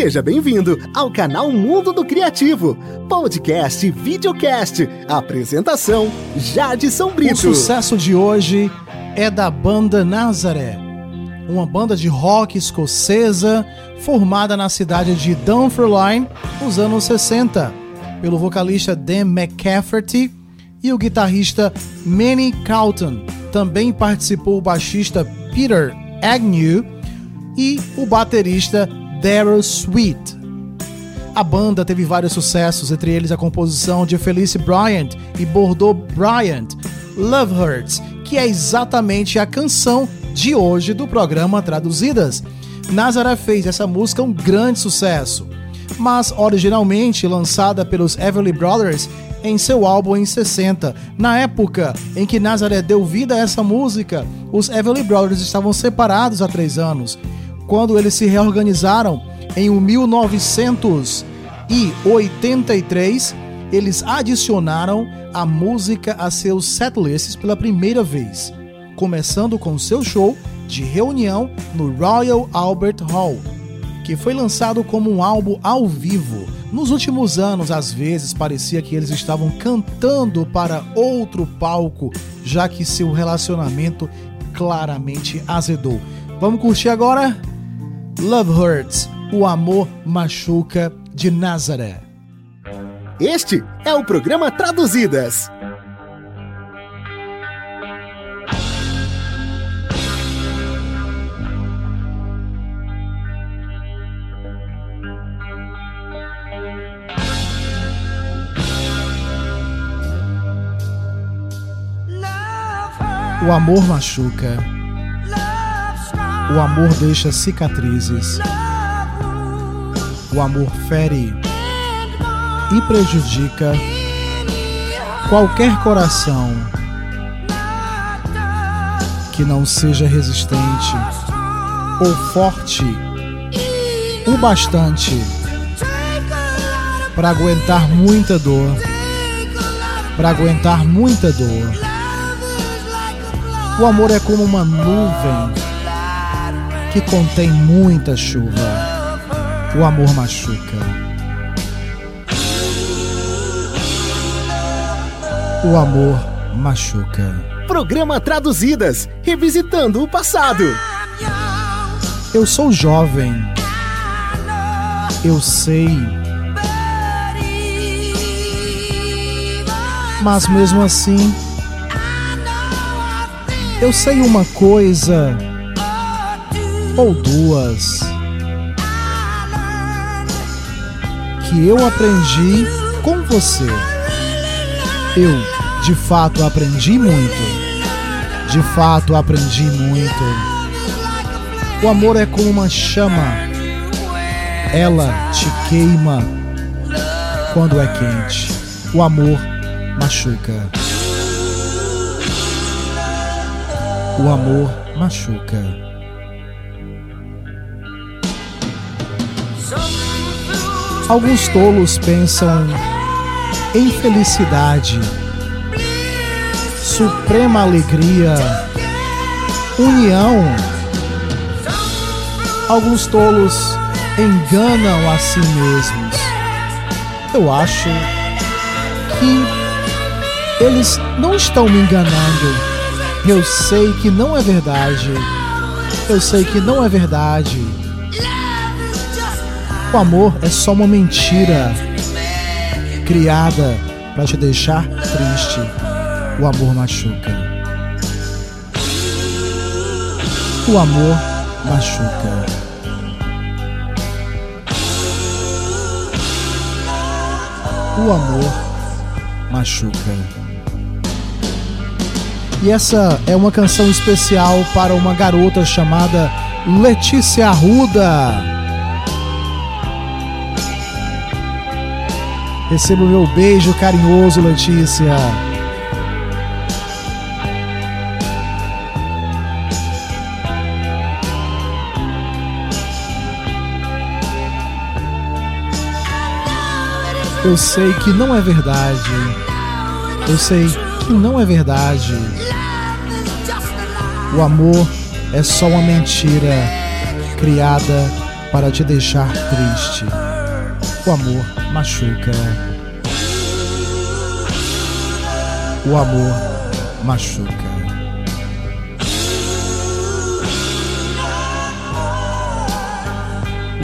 Seja bem-vindo ao canal Mundo do Criativo, podcast e videocast. Apresentação: Jadson Brito. O sucesso de hoje é da banda Nazaré, uma banda de rock escocesa formada na cidade de Dunfermline nos anos 60, pelo vocalista Dan McCafferty e o guitarrista Manny Carlton. Também participou o baixista Peter Agnew e o baterista Daryl Sweet. A banda teve vários sucessos, entre eles a composição de Felice Bryant e Bordeaux Bryant, Love Hurts, que é exatamente a canção de hoje do programa Traduzidas. Nazaré fez essa música um grande sucesso, mas originalmente lançada pelos Everly Brothers em seu álbum em 60. Na época em que Nazaré deu vida a essa música, os Everly Brothers estavam separados há três anos quando eles se reorganizaram em 1983, eles adicionaram a música a seus setlists pela primeira vez, começando com seu show de reunião no Royal Albert Hall, que foi lançado como um álbum ao vivo. Nos últimos anos, às vezes parecia que eles estavam cantando para outro palco, já que seu relacionamento claramente azedou. Vamos curtir agora? Love Hurts, o amor machuca de Nazaré. Este é o programa Traduzidas. O amor machuca o amor deixa cicatrizes. O amor fere e prejudica qualquer coração que não seja resistente ou forte o bastante para aguentar muita dor, para aguentar muita dor. O amor é como uma nuvem que contém muita chuva. O amor machuca. O amor machuca. Programa Traduzidas Revisitando o Passado. Eu sou jovem. Eu sei. Mas mesmo assim, eu sei uma coisa ou duas que eu aprendi com você. Eu, de fato, aprendi muito. De fato, aprendi muito. O amor é como uma chama. Ela te queima quando é quente. O amor machuca. O amor machuca. Alguns tolos pensam em felicidade, suprema alegria, união. Alguns tolos enganam a si mesmos. Eu acho que eles não estão me enganando. Eu sei que não é verdade. Eu sei que não é verdade. O amor é só uma mentira criada para te deixar triste. O amor machuca. O amor machuca. O amor machuca. E essa é uma canção especial para uma garota chamada Letícia Arruda. Receba o meu beijo carinhoso, Letícia. Eu sei que não é verdade. Eu sei que não é verdade. O amor é só uma mentira criada para te deixar triste. O amor machuca. O amor machuca.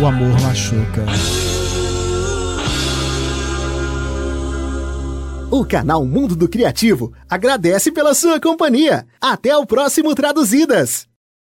O amor machuca. O canal Mundo do Criativo agradece pela sua companhia. Até o próximo Traduzidas!